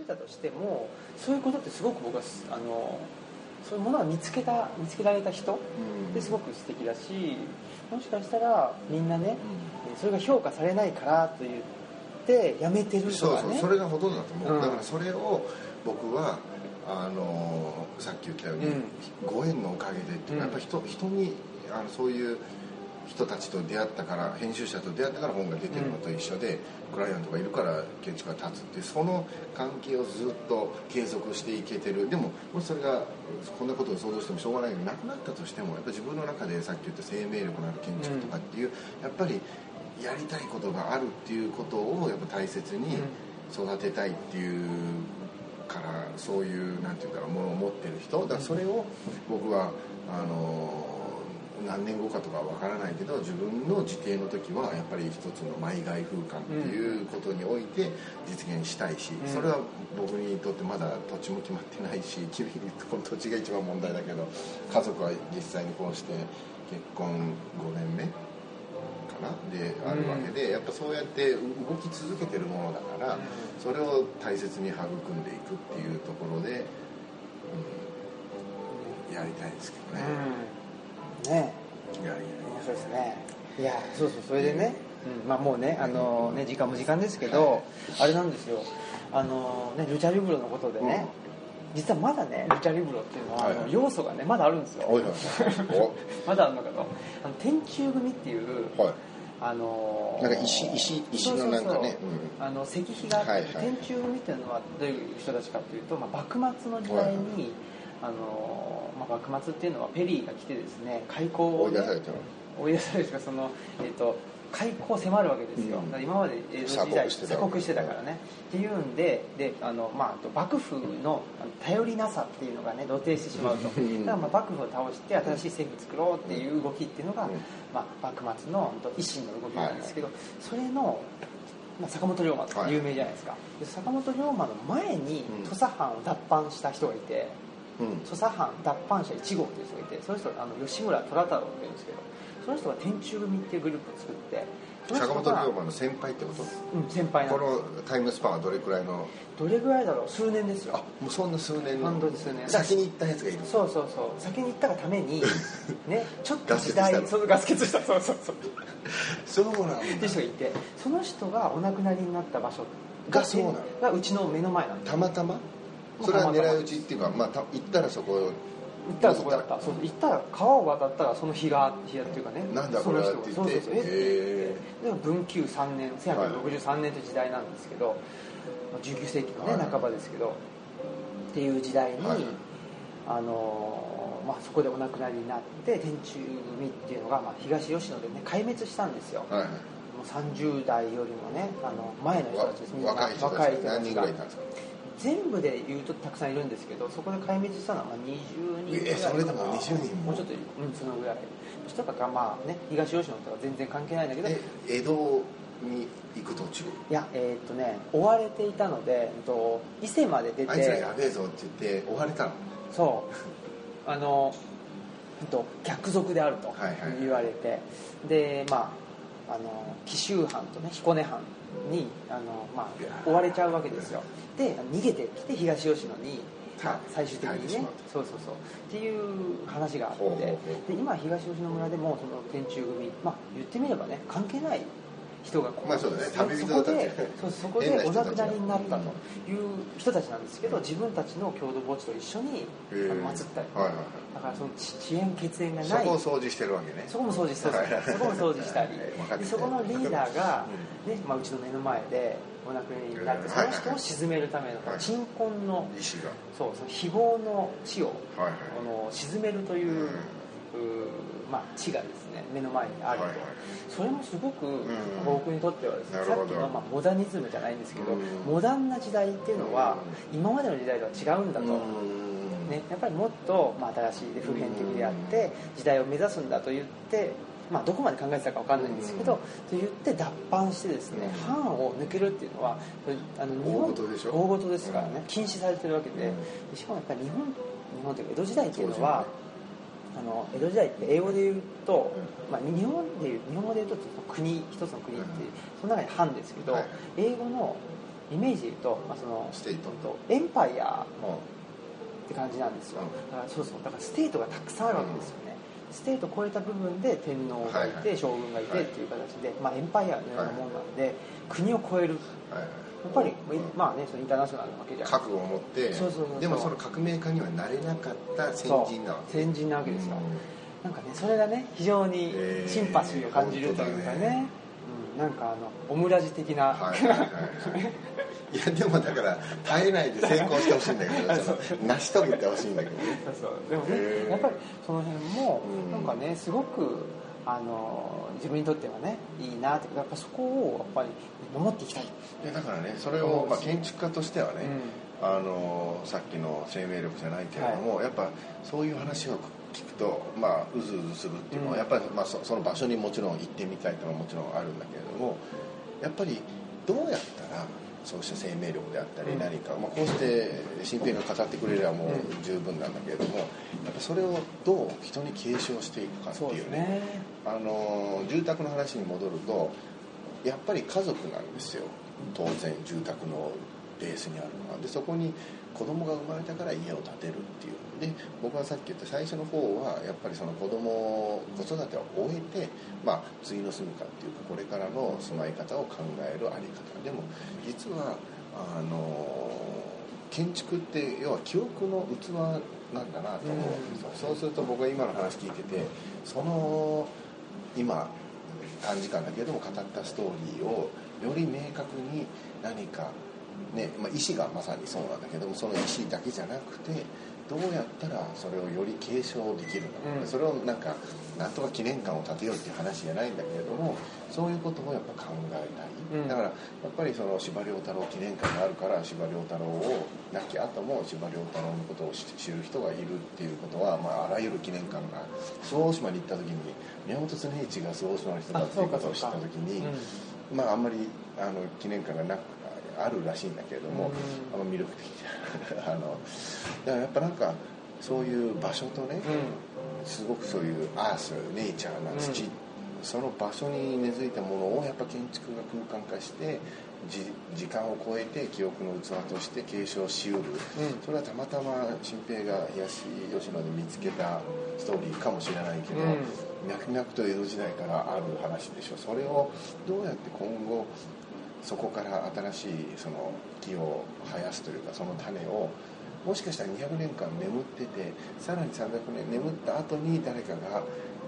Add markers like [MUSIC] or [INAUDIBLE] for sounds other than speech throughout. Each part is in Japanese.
てたとしてもそういうことってすごく僕はあのそういうものを見つけた見つけられた人ってすごく素敵だしもしかしたらみんなね、それが評価されないからと言ってやめてるとかねそうそうそれがほとんどだと思う、うん、だからそれを僕はあのさっき言ったように、うん、ご縁のおかげでっていうか、やっぱ人人にあのそういう人たちと出会ったから編集者と出会ったから本が出てるのと一緒で、うん、クライアントがいるから建築が立つってその関係をずっと継続していけてる。でももしそれがこんなことを想像してもしょうがないけどなくなったとしてもやっぱ自分の中でさっき言った生命力のある建築とかっていう、うん、やっぱりやりたいことがあるっていうことをやっぱ大切に育てたいっていうからそういうなんていうかものを持ってる人。だからそれを僕はあの何年後かとかわからないけど自分の自邸の時はやっぱり一つのマイ外風館っていうことにおいて実現したいし、うん、それは僕にとってまだ土地も決まってないし君この土地が一番問題だけど家族は実際にこうして結婚5年目かな？であるわけで、うん、やっぱそうやって動き続けてるものだから、それを大切に育んでいくっていうところで、うん、やりたいですけどね。ね。いやいやそうですね。いやそうそうそれでね、うん、まあもうねあのね時間も時間ですけど、あれなんですよ。あのねルチャリブロのことでね、実はまだねルチャリブロっていうのは、はいはい、要素がねまだあるんですよ、はいはい、[LAUGHS] まだあるのかと。あの天柱組っていう、はい。あのー、なんか石石石のなんかね。あの石碑があって、はいはい、天柱組っていうのはどういう人たちかというと、まあ、幕末の時代に、はいはいあのまあ、幕末っていうのはペリーが来てですね開港を、ね、追い出された追い出されるその、えーと、開港を迫るわけですよ、うん、今まで江戸時代鎖国してたからね。っていうんでであの、まあ、幕府の頼りなさっていうのがね露呈してしまうと。だからまあ幕府を倒して新しい政府作ろうっていう動きっていうのが、うん、まあ、幕末の維新の動きなんですけど、はい、それのまあ、坂本龍馬有名じゃないですか、はい、坂本龍馬の前に土佐藩を脱藩した人がいて、土佐藩脱藩者1号という人がいてその人あの吉村虎太郎っていうんですけどその人が天中組っていうグループを作って坂本龍馬の先輩ってこと？うん先輩このタイムスパンはどれくらいの？どれぐらいだろう？数年ですよ。あもうそんな数年本当に数年。先に行ったやつがいる。そうそうそう。先に行ったがために [LAUGHS] ねちょっと時代そのガス欠したそうそうそう。そうなんだって人がいてその人がお亡くなりになった場所がそうながうちの目の前なんです。たまたま？それは狙い撃ちっていうか、まあ、行ったらそこ行ったらそこだった。そう行ったら川を渡ったらその日が日がっていうかね。なんだこれはって言って。そうそうそう。えでも文久3年1863年とい。う時代なんですけど、はい、19世紀のね、はい、半ばですけどっていう時代に、はい、あのまあ、そこでお亡くなりになって天中組っていうのが、まあ、東吉野でね壊滅したんですよ、はい、もう30代よりもねあの前の人たちです。若い人たち何人ぐらいいたんですか？全部で言うとたくさんいるんですけどそこで壊滅したのはまあ20人ぐらいそれでも20人も？うちょっとうんそのぐらい。人とかまあね東吉野とは全然関係ないんだけど江戸に行く途中？いやえー、っとね追われていたので、えっと、伊勢まで出てあいつらやべえぞって言って追われたの？そう。あの、えっと、逆賊であると言われて、はい。はい、でまああの紀州藩とね彦根藩にあの、まあ、追われちゃうわけですよ。で逃げてきて東吉野に、まあ、最終的にねそうそうそう。っていう話があって。で今東吉野村でもその天中組、まあ、言ってみればね関係ない人がまあそうだね。旅人そこでそこでお亡くなりになったという人たちなんですけど自分たちの郷土墓地と一緒に祀ったり、はいはい、だからその遅延血縁がない。そこを掃除してるわけね。そこも掃除したそこも掃除したり。でそこのリーダーが、ねまあ、うちの目の前でお亡くなりになってその人を鎮めるための鎮魂のそうその非業の地を、はいの鎮めるという、うまあ、地がですね目の前にあると、それもすごく僕にとってはですね、さっきの、まあ、モダニズムじゃないんですけど、モダンな時代っていうのは、今までの時代とは違うんだと。ね、やっぱりもっと、まあ、新しいで普遍的であって時代を目指すんだと言ってまあ、どこまで考えてたか分かんないんですけど、と言って脱藩してですね、藩を抜けるっていうのはあの日本大事ですからね、禁止されてるわけで、しかもやっぱり日本日本というか江戸時代っていうのは、あの江戸時代って英語で言うと、まあ、日本でいう日本語で言うと国一つの国っていう、その中に藩ですけど、英語のイメージで言うと、まあ、その state。empire って感じなんですよ、だからそうそう。だから state がたくさんあるわけですよね、 state を超えた部分で天皇がいて、将軍がいてっていう形で、まあ、エンパイアのようなもんなんで、国を超える、やっぱり、まあね、そのインターナショナルなわけじゃ覚悟を持ってそうそうそうでもその革命家にはなれなかった先人なわけ。先人なわけですよ、なんかねそれがね非常にシンパシーを感じるというかね,、ねうん、なんかあのオムラジ的な、はいはいはいい。[LAUGHS] やでもだから耐えないで成功してほしいんだけど [LAUGHS] 成し遂げてほしいんだけど。ねそうそう。でもねやっぱりその辺もなんかねすごくあの自分にとってはねいいなって。やっぱそこをやっぱり守っていきたい。いやだからねそれを、まあ、建築家としてはね、うん、あのさっきの生命力じゃないけれども、はい、やっぱそういう話を聞くとまあうずうずするっていうのは、うん、やっぱり、まあ、そその場所にもちろん行ってみたいというのはもちろんあるんだけれどもやっぱりどうやったらそうした生命力であったり何か、まあ、こうして新平が語ってくれればもう十分なんだけれどもやっぱそれをどう人に継承していくかっていうね、ね、あの住宅の話に戻るとやっぱり家族なんですよ。当然住宅のベースにあるのは。でそこに子供が生まれたから家を建てるっていう。で僕はさっき言った最初の方はやっぱりその子供子育てを終えて、まあ、次の住むかっていうかこれからの住まい方を考えるあり方。でも実はあの建築って要は記憶の器なんだなと思うんですよ、そうすると僕は今の話聞いててその今短時間だけれども語ったストーリーをより明確に何かね、まあ、意思がまさにそうなんだけどもその意思だけじゃなくてどうやったらそれをより継承できるのか、うん、それをなんかなんとか記念館を建てようっていう話じゃないんだけれどもそういうことをやっぱ考えたい、うん、だからやっぱりその司馬遼太郎記念館があるから司馬遼太郎を亡き後も司馬遼太郎のことを知る人がいるっていうことは、まあ、あらゆる記念館が周防大島に行った時に宮本常一が周防大島の人だっていうことを知った時に、うん、まああんまりあの記念館がなくあるらしいんだけれども、あん。ま魅力的 [LAUGHS] あのだからやっぱなんかそういう場所とね、すごくそういうアースネイチャーな土、その場所に根付いたものをやっぱ建築が空間化して時間を超えて記憶の器として継承しうる、うん、それはたまたま新平が東吉野で見つけたストーリーかもしれないけど、うん、脈々と江戸時代からある話でしょ。それをどうやって今後そこから新しいその木を生やすというかその種をもしかしたら200年間眠っててさらに300年眠った後に誰かが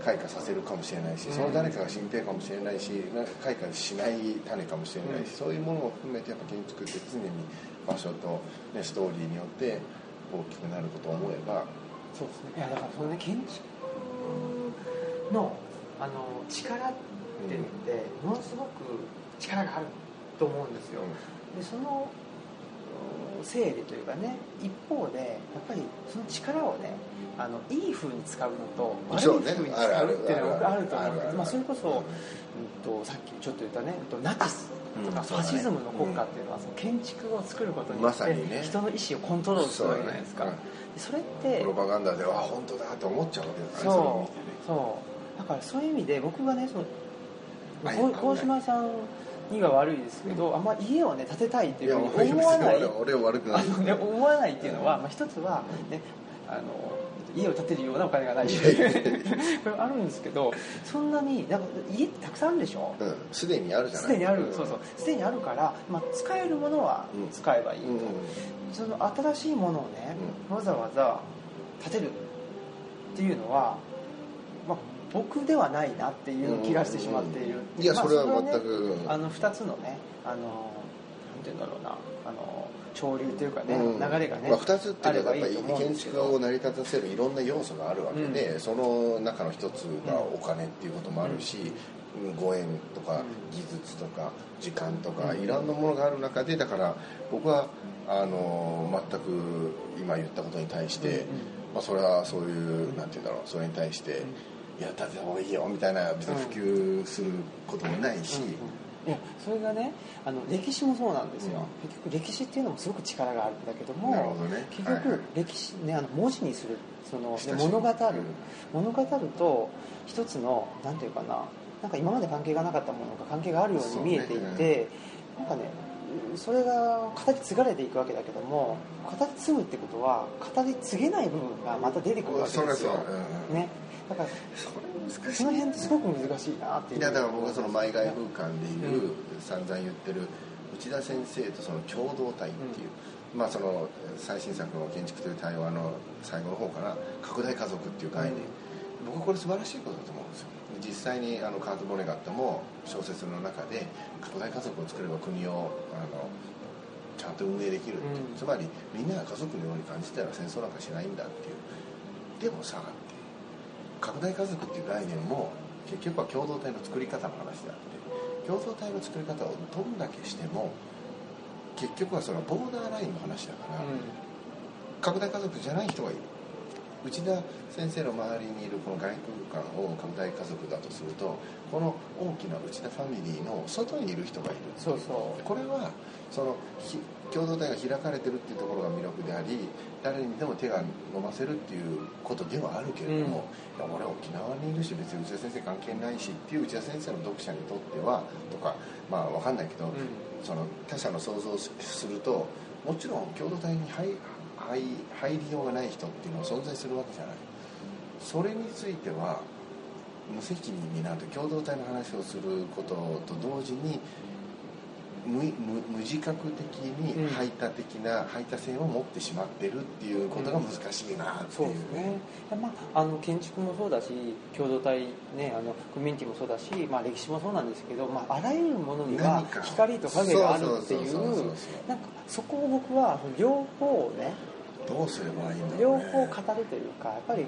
開花させるかもしれないし、その誰かが新兵かもしれないし開花しない種かもしれないし、そういうものを含めてやっぱ建築って常に場所と、ね、ストーリーによって大きくなることを思えば。そうですね。いやだからそのね建築のあの力ってってものすごく力があると思うんですよ、でそのせいでというかね一方でやっぱりその力をねあのいいふうに使うのと悪いふうに使うっていうのがあると思うんです、まあ、それこそ、うんと、さっきちょっと言ったねナチスとかファシズムの国家っていうのはその建築を作ることによって人の意思をコントロールするじゃないですか、それってプロパガンダでは本当だと思っちゃうわけだからそう。そうだからそういう意味で僕がねその大島さんには悪いですけど、あんま家をね建てたいっていうふうに思わない俺は悪くない、ね、思わないっていうのは、まあ、一つはねあの家を建てるようなお金がないしこれあるんですけどそんなになんか家ってたくさんあるでしょ？すで、うん、にあるじゃない。すでにある、そうそう。すでにあるから、まあ、使えるものは使えばいいと、うん、その新しいものをね、わざわざ建てるっていうのは、まあ、僕ではないなっていう気がしてしまっている、いやそれは全く、あの2つのねあのなんて言うんだろうなあの潮流というかね、うん、流れがね、まあ、2つっていうのはやっぱり建築を成り立たせるいろんな要素があるわけで、うん、その中の一つがお金っていうこともあるし、うん、ご縁とか技術とか時間とかいろんなものがある中でだから僕はあの全く今言ったことに対して、まあ、それはそういうなんて言うんだろうそれに対して。やった方がいいよみたいな別に普及することもないし、いやそれがねあの歴史もそうなんですよ、うん、結局歴史っていうのもすごく力があるんだけども、ね、結局歴史、ね、あの文字にするその、ね、物語る、うん、物語ると一つのなんていうかななんか今まで関係がなかったものが関係があるように見えていて、ね、なんかねそれが形継がれていくわけだけども形継ぐってことは形継げない部分がまた出てくるわけですよ、うん、ねだからその辺ってすごく難しいなっていう。いやだから僕はその毎外風館でいう、うん、散々言ってる内田先生とその共同体っていう、うん、まあその最新作の建築という対話の最後の方かな拡大家族っていう概念、僕はこれ素晴らしいことだと思うんですよ。実際にあのカーズ・ボネガットも小説の中で拡大家族を作れば国をあのちゃんと運営できるっていう、うん、つまりみんなが家族のように感じたら戦争なんかしないんだっていう。でもさ拡大家族っていう概念も結局は共同体の作り方の話であって共同体の作り方をどんだけしても結局はそのボーダーラインの話だから、うん、拡大家族じゃない人がいる。内田先生の周りにいるこの外空間を拡大家族だとするとこの大きな内田ファミリーの外にいる人がいる。そうそう。これはその共同体が開かれてるっていうところが魅力であり誰にでも手が伸ばせるっていうことではあるけれども、うん、いや俺沖縄にいるし別に内田先生関係ないしっていう内田先生の読者にとってはとかまあ分かんないけど、うん、その他者の想像するともちろん共同体に入入りようがない人っていうのは存在するわけじゃない。それについては無責任になると共同体の話をすることと同時に無無無自覚的に排他的な、排他性を持ってしまってるっていうことが難しいなっていう,、うん、そうですね、まあ、あの建築もそうだし共同体ねあのコミュニティもそうだし、まあ、歴史もそうなんですけど、まあ、あらゆるものには光と影があるっていうなんかそこを僕は両方ねどうすればいいんだね、両方語るというかやっぱり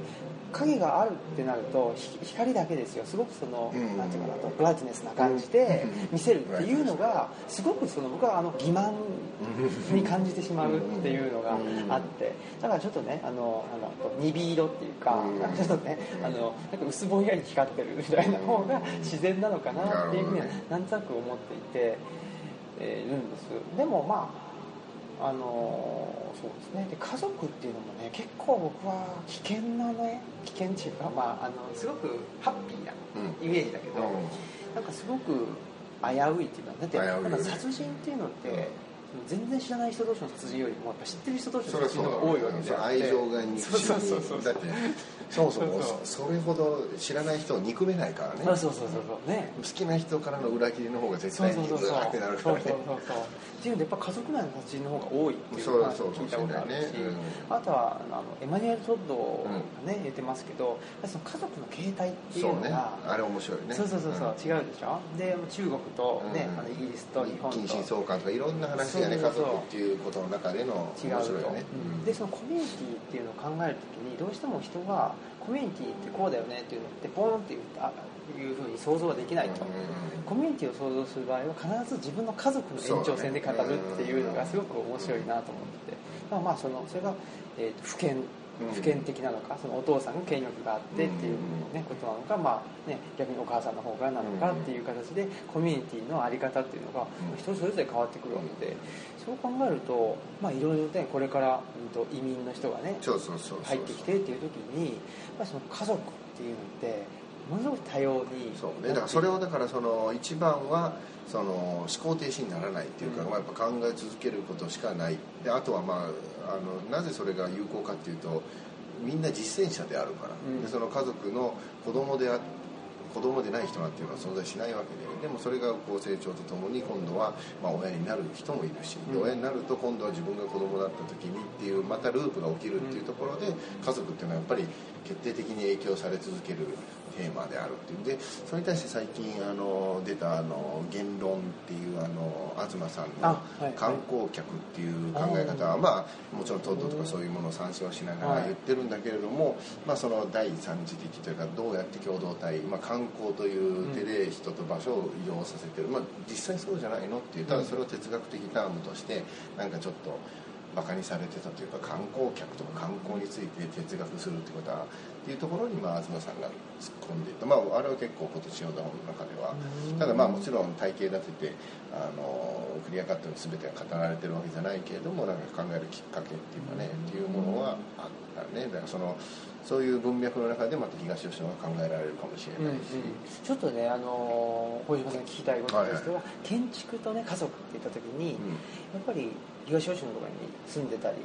影があるってなると光だけですよ。すごくその、うん、なんていうかなとブライトネスな感じで見せるっていうのがすごくその僕はあの欺瞞に感じてしまうっていうのがあって。だからちょっとねあのあの鈍色っていうか、ちょっとねあのなんか薄ぼんやり光ってるみたいな方が自然なのかなっていうふうにはなんとなく思っていて、えー、いるんです。でもまああのそうですね。で家族っていうのもね結構僕は危険なね危険っていうか、まあ、あのすごくハッピーなイメージだけど、うん、なんかすごく危ういっていうのはだってなんか殺人っていうのって、全然知らない人同士の殺人よりもやっぱ知ってる人同士の殺人が多いわけで愛情が憎しみだってそもそもそれほど知らない人を憎めないからね。そうそうそうそう。ね。好きな人からの裏切りの方が絶対にグーってなるからねっていうんでやっぱ家族内の殺人の方が多いっていうのを聞いたことあるし、あとはあのエマニュエル・トッドがね、言ってますけどその家族の形態っていうのがあれ面白いね。そうそうそうそう、違うでしょ？で中国とね、あのイギリスと日本と。近親相関とかいろんな話がね家族っていうことの中での面白いよね。でそのコミュニティっていうのを考えるときにどうしても人がコミュニティってこうだよねっていうのってポーンっていうふうに想像はできないと、コミュニティを想像する場合は必ず自分の家族の延長線で語るっていうのがすごく面白いなと思ってて、まあ、まあそのそれが、えーと、不権不権的なのかそのお父さんが権力があってっていう、ね、ことなのか、まあね、逆にお母さんの方がなのかっていう形でコミュニティの在り方っていうのが人それぞれ変わってくるわけでそう考えるとまあいろいろねこれから、うん、と移民の人がね入ってきてっていう時にぱその家族っていうのってものすごく多様にそうね。だからそれをだからその一番はその思考停止にならないっていうか、うん、まあ、やっぱ考え続けることしかない。であとはまああのなぜそれが有効かっていうとみんな実践者であるから、うん、でその家族の子供であ子供でない人なんていうのは存在しないわけで。でもそれがこう成長とともに今度はま親になる人もいるし、で親になると今度は自分が子供だった時にっていうまたループが起きるっていうところで家族っていうのはやっぱり決定的に影響され続けるテーマであるっていうんでそれに対して最近あの出たあの言論っていうあの東さんの観光客っていう考え方は、まあもちろんトッドとかそういうものを参照しながら言ってるんだけれども、まあ、その第三次的というかどうやって共同体、まあ、観光という手で人と場所を移動させてる、まあ、実際そうじゃないのっていうただそれを哲学的タームとしてなんかちょっとバカにされてたというか観光客とか観光について哲学するってことはっていうところに、まあ、東さんが突っ込んでいった、まあ、あれは結構今年の本の中では。ただまあもちろん体系立ててあのクリアカットに全てが語られてるわけじゃないけれどもなんか考えるきっかけっていうかねっていうものはあったね。だからそのそういう文脈の中でまた東吉野が考えられるかもしれないし、うんうん、ちょっとねあの小島さん聞きたいこととしては、はいはい、建築とね家族って言った時に、うん、やっぱり東吉野とかに住んでたり、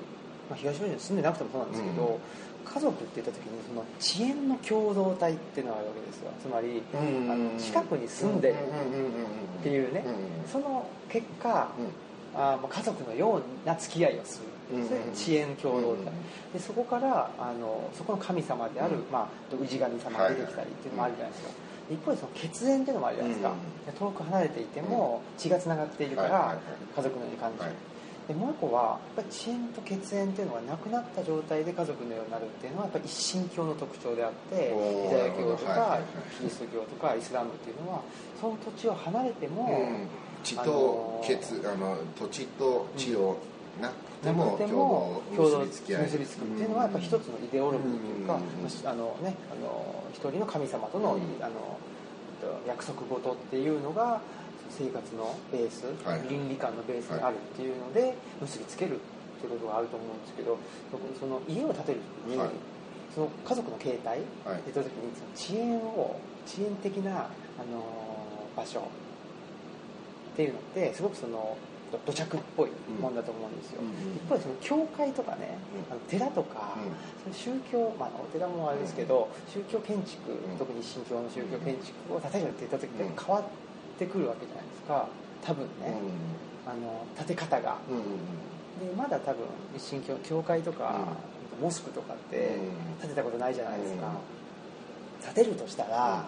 まあ、東吉野に住んでなくてもそうなんですけど、うん、家族って言った時にその遅延の共同体っていうのがあるわけですよ。つまり、うん。うん、あの近くに住んでるっていうね、その結果、あまあ家族のような付き合いをする。それ遅延共同体、でそこからあのそこの神様である、まあ、氏神様が出てきたりっていうのもあるじゃないですか、一方でその血縁っていうのもあるじゃないですか、遠く離れていても血がつながっているから家族のように感じる、でもう一個はやっぱり遅延と血縁っていうのがなくなった状態で家族のようになるっていうのはやっぱり一神教の特徴であってユダヤ教とかキリスト教とかイスラムっていうのはその土地を離れても、地と血あの土地と地をなくても共同結びつくっていうのはやっぱ一つのイデオロギーというか、あのねあの一人の神様との,、あの約束事っていうのが生活のベース、倫理観のベースにあるっていうので結びつけるっていうことがあると思うんですけどその家を建てる時に、その家族の形態って言った時にその遅延を遅延的な、あの場所っていうのってすごくその土着っぽいもんだと思うんですよ、一方でその教会とかね、あの寺とか、その宗教、まあ、お寺もあれですけど、宗教建築、特に新教の宗教建築を建てるって言った時って変わってくるわけじゃないですか。多分ね、あの建て方が、でまだ多分一神教教会とか、モスクとかって建てたことないじゃないですか、建てるとしたら、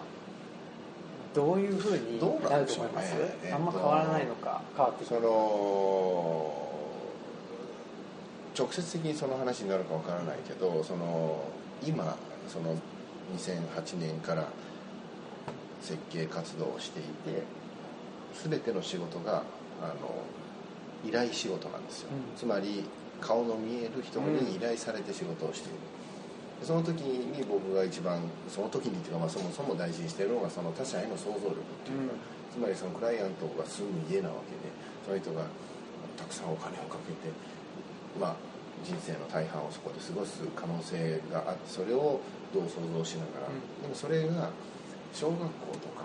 どういうふうになると思います、ねえー、あんま変わらないのか変わってその直接的にその話になるかわからないけどその今その2008年から設計活動をしていて全ての仕事があの依頼仕事なんですよ、うん、つまり顔の見える人に依頼されて仕事をしている、その時に僕が一番その時にっていうか、まあ、そもそも大事にしてるのがその他者への想像力っていうか、うん、つまりそのクライアントが住む家なわけでその人がたくさんお金をかけて、まあ、人生の大半をそこで過ごす可能性があってそれをどう想像しながら、うん、でもそれが小学校とか、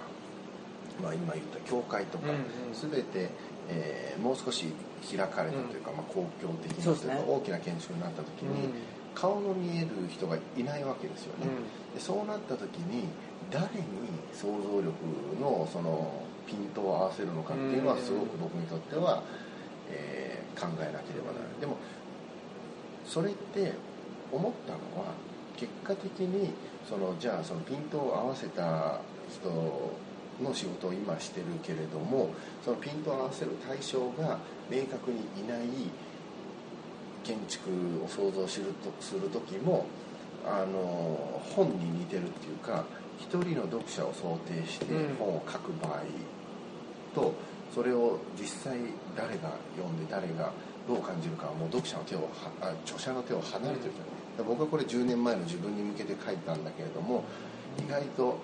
まあ、今言った教会とか、うんうん、全て、えー、もう少し開かれたというか、まあ、公共的なというか、大きな建築になった時に。顔の見える人がいないわけですよね、うん、でそうなった時に誰に想像力のそのピントを合わせるのかっていうのはすごく僕にとっては、えー、考えなければならない。でもそれって思ったのは結果的にそのじゃあそのピントを合わせた人の仕事を今してるけれどもそのピントを合わせる対象が明確にいない建築を想像するとする時もあの本に似てるっていうか一人の読者を想定して本を書く場合と、それを実際誰が読んで誰がどう感じるかはもう読者の手をあ著者の手を離れてるじゃない僕はこれ10年前の自分に向けて書いたんだけれども意外と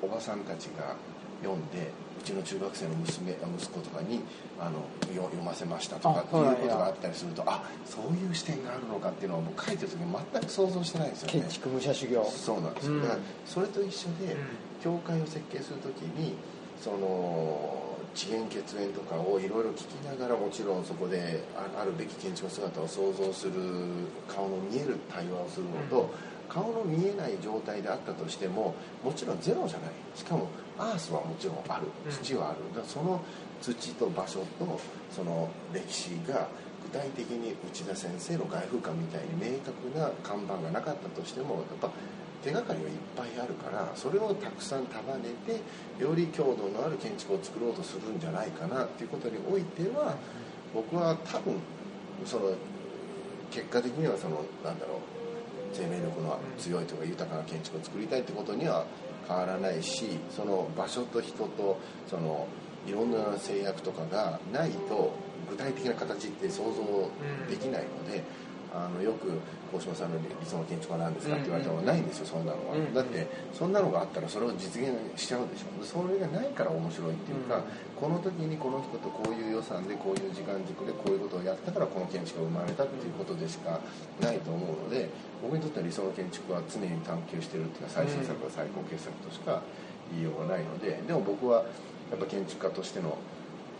おばさんたちが読んでうちの中学生の娘息子とかにあの読ませましたとかっていうことがあったりするとあそういう視点があるのかっていうのは僕書いてる時に全く想像してないですよね。建築武者修行。そうなんです、うん、だからそれと一緒で、教会を設計する時にその遅延血縁とかをいろいろ聞きながらもちろんそこであるべき建築の姿を想像する顔の見える対話をするのと、うん。顔の見えない状態であったとしてももちろんゼロじゃない。しかもアースはもちろんある。土はある、だからその土と場所とその歴史が具体的に内田先生の外風館みたいに明確な看板がなかったとしてもやっぱ手がかりはいっぱいあるからそれをたくさん束ねてより強度のある建築を作ろうとするんじゃないかなっていうことにおいては僕は多分その結果的にはそのなんだろう生命力の強いとか豊かな建築を作りたいってことには変わらないしその場所と人とそのいろんな制約とかがないと具体的な形って想像できないのであのよく大島さんの理想の建築は何ですかって言われたのはないんですよそんなのは、だってそんなのがあったらそれを実現しちゃうでしょ。それがないから面白いっていうか、この時にこの人とこういう予算でこういう時間軸でこういうことをやったからこの建築が生まれたっていうことでしかないと思うので僕にとっては理想の建築は常に探求してるっていうか最新作は最高傑作としか言いようがないのででも僕はやっぱ建築家としての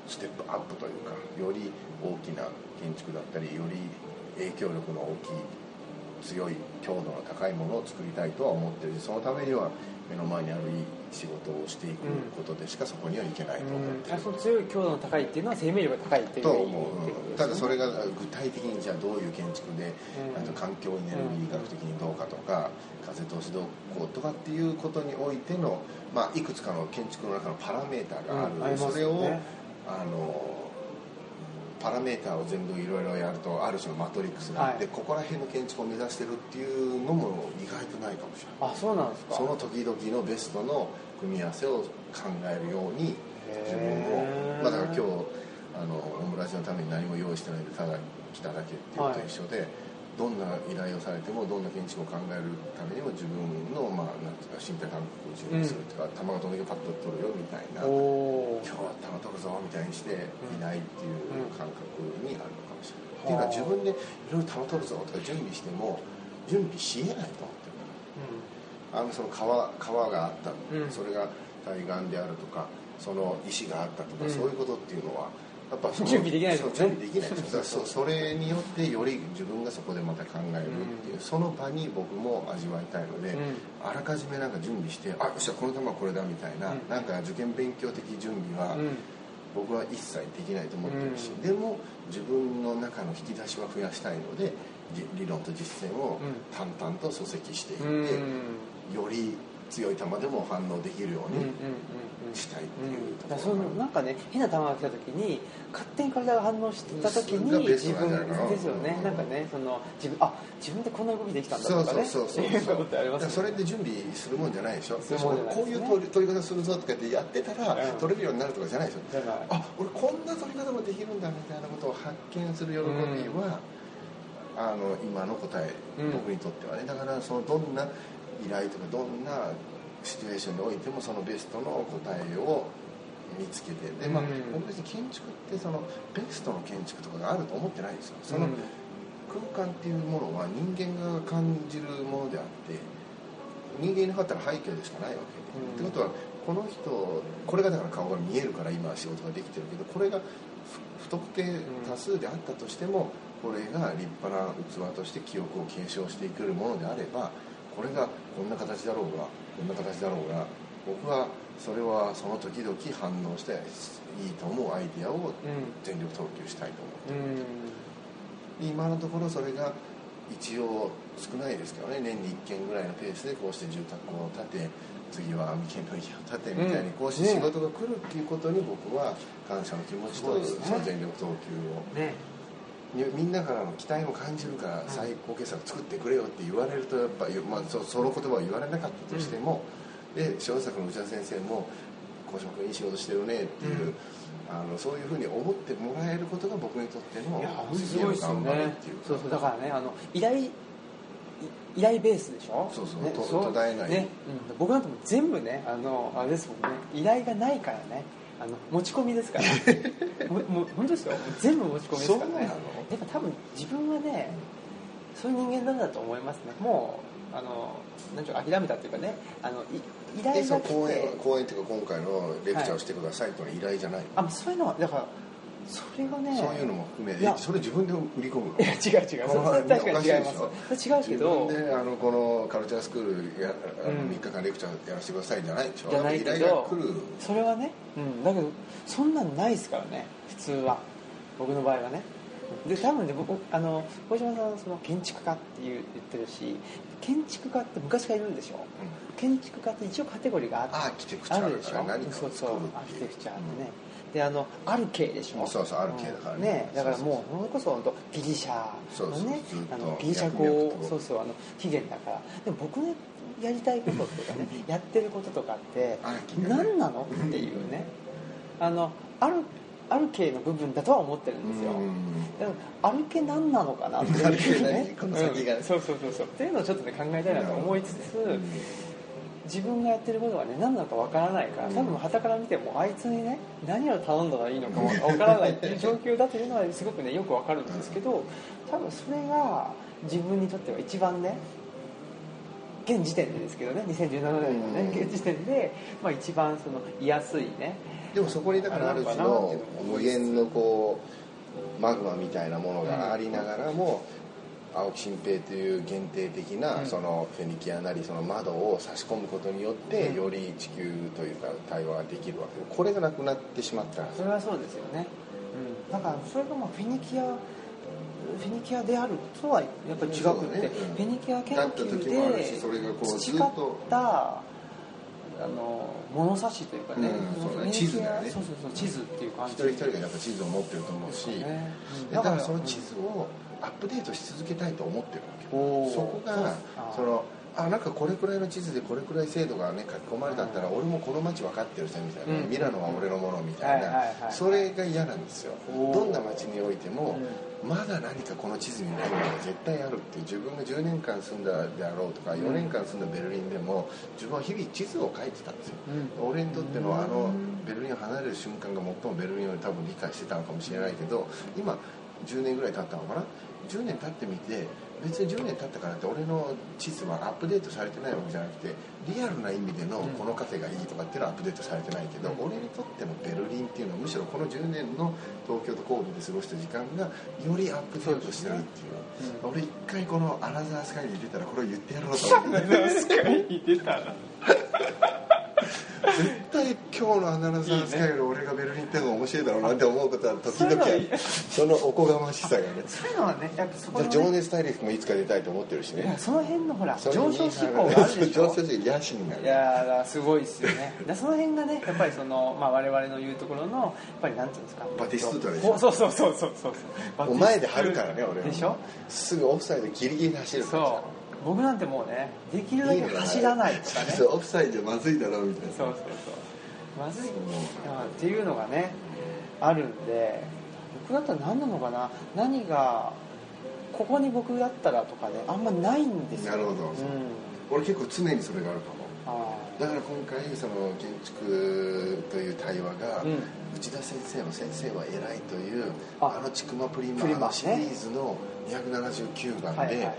ステップアップというかより大きな建築だったりより影響力の大きい強い強度の高いものを作りたいとは思ってるしそのためには目の前にあるいい仕事をしていくことでしかそこにはいけないと思ってる、うん、その強い強度の高いっていう。のは生命力が高いっていうと思う、ね、ただそれが具体的にじゃあどういう建築で、うん、あと環境エネルギー学的にどうかとか、風通しどうこうとかっていうことにおいての、まあ、いくつかの建築の中のパラメーターがある、うん、それをあのパラメーターを全部いろいろやるとある種のマトリックスがあって、はい、ここら辺の建築を目指してるっていうのも意外とないかもしれない。あそうなんですか？その時々のベストの組み合わせを考えるように自分をまあだから今日あのオムラジのために何も用意してないでただ来ただけっていうのと一緒で、はいどんな依頼をされてもどんな建築を考えるためにも自分の、まあ、なんていうか身体感覚を自分にするっていうか、うん、球がどんだけパッと取るよみたいな今日は球取るぞみたいにしていないっていう感覚にあるのかもしれない、うん、っていうか自分でいろいろ球取るぞとか準備しても準備しえないと思ってるから、うん、あのその川川があった、それが対岸であるとかその石があったとか、そういうことっていうのはやっぱ準備できないですね準備できないですそそれによってより自分がそこでまた考えるっていう、うん、その場に僕も味わいたいので、うん、あらかじめなんか準備してあよっしゃこの球はこれだみたいな、うん、なんか受験勉強的準備は、僕は一切できないと思ってるし、でも自分の中の引き出しは増やしたいので理論と実践を淡々と礎石していって、より強い球でも反応できるようにしたいっていう。ところ、そのなんかね変な球が来た時に勝手に体が反応した時に自分ですよね、なんかねその自分あ自分でこんな動きできたんだとかね。そうそうそうそう。それで準備するもんじゃないでしょ。こういう取り取り方するぞとかってやってたら取れるようになるとかじゃないでしょ。あ俺こんな取り方もできるんだみたいなことを発見する喜びは、あの今の答え、僕にとってはね。だからそのどんな依頼とかどんなシチュエーションにおいてもそのベストの答えを見つけてで、まあ、僕別に建築ってそのベストの建築とかがあると思ってないんですよ。その空間っていうものは人間が感じるものであって人間にかったら廃墟でしかないわけ。で、ってことはこの人これがだから顔が見えるから今仕事ができてるけどこれが不特定多数であったとしてもこれが立派な器として記憶を継承していけるものであればこれがこんな形だろうがこんな形だろうが僕はそれはその時々反応していいと思うアイディアを全力投球したいと思って。る、うん、今のところそれが一応少ないですけどね。年に1件ぐらいのペースでこうして住宅を建て次は網県の家を建てみたいにこうして仕事が来るっていうことに僕は感謝の気持ちとその全力投球を、ね、みんなからの期待も感じるから最高傑作作ってくれよって言われるとやっぱ、まあ、そその言葉を言われなかったとしても、うん、で小作の内田先生も「小島君いい仕事してるね」っていう、うん、あのそういうふうに思ってもらえることが僕にとってのすごいですよね。そうそうだからねあの依頼依頼ベースでしょ？そうそう、ね、途絶えない、ね。うん、僕なんても全部ねあのあれですもんね。依頼がないからねあの持ち込みですから。[LAUGHS] もも本当ですよ全部持ち込みですからね。やっぱ多分自分はねそういう人間なんだと思いますね。もうあの何ていうか諦めたっていうかね。あの依頼が来て。講演講演っていうか今回のレクチャーをしてくださいというのは依頼じゃない、はい、あそういうのはだからそれがねそういうのも含めてそれ自分で売り込むいや違う違う。それ確かに違います。違うけど。自分であのこのカルチャースクールやあの3日間レクチャーやらせてくださいじゃないでしょ？じゃないけどそれはね、うん、だけどそんなんないですからね普通は。僕の場合はね。で多分ね僕あの小島さんその建築家っていう言ってるし建築家って昔からいるんでしょ、うん、建築家って一応カテゴリーがあるでしょ？そうそうアーキテクチャーってね、うんであのある系でしょ。そうそうある系だからね。ねだからもうそれこそ本当ギリシャのねあのギリシャ語そうそうあの起源だから。でも僕ねやりたいこととかねやってることとかって何なのっていうね。あのあるある系の部分だとは思ってるんですよ、でもある系何なのかなっていうね。この先が、うん、そうそうそうそう。っていうのをちょっとね考えたいなと思いつつ、自分がやってることがね何なのかわからないから多分はたから見てもあいつにね何を頼んだらいいのか [LAUGHS] わからないっていう状況だというのはすごくねよくわかるんですけど多分それが自分にとっては一番ね現時点でですけどね2017年のね現時点で、まあ、一番その居やすいねでもそこにだからある種の無限のこうマグマみたいなものがありながらも、青木新平という限定的なそのフェニキアなりその窓を差し込むことによってより地球というか対話ができるわけ。でこれがなくなってしまった。らそれはそうですよね、うん、だからそれがまあフェニキアフェニキアであるとはやっぱり違くて、ね。うん、フェニキア研究で培ったあの物差しというかね、うん、地図だよね。そうそうそう地図っていう感じ一人一人がやっぱ地図を持ってると思うし、ね、だからその地図をアップデートし続けたいと思ってるわけ。そこがそのあなんかこれくらいの地図でこれくらい精度がね書き込まれたったら俺もこの街分かってるぜみたいな、ミラノは俺のものみたいな。それが嫌なんですよ。どんな街においても、まだ何かこの地図になるのが絶対あるっていう自分が10年間住んだであろうとか4年間住んだベルリンでも自分は日々地図を書いてたんですよ、俺にとってのあのベルリンを離れる瞬間が最もベルリンを多分理解してたのかもしれないけど今10年ぐらい経ったのかな？10年経ってみて別に10年経ったからって俺の地図はアップデートされてないわけじゃなくてリアルな意味でのこのカフェがいいとかっていうのはアップデートされてないけど、俺にとってのベルリンっていうのはむしろこの10年の東京と神戸で過ごした時間がよりアップデートしてるっていう、う俺一回このアナザースカイに出たらこれを言ってやろうと思って。アナザースカイに出たら絶対今日のアナウンサースカイよ俺がベルリン行ってのが面白いだろうなって思うことは時々ある。そのおこがましさがね。そういうのはねやっぱそこ、ね、情熱大陸もいつか出たいと思ってるしね。その辺のほら上昇志向があるでしょ。上昇志向野心が、ね、いやすごいですよね。[LAUGHS] その辺がねやっぱりその、まあ、我々の言うところのやっぱりなんていうんですか。バティストゥータでしょ。そうそうそうそうそうそう。前で張るからね俺でしょ。すぐオフサイドギリギリで走るから。そう僕なんてもうねできるだけ走らないとかね。[LAUGHS] オフサイドまずいだろうみたいな。そうそうそう。まずい。っていうのがねあるんで僕だったら何なのかな。何がここに僕だったらとかねあんまないんですよ。なるほど、うん、俺結構常にそれがあるかもだから今回その建築という対話が、うん、内田先生の「先生は偉い」というあの「ちくまプリマ」のシリーズの279番で、はいはい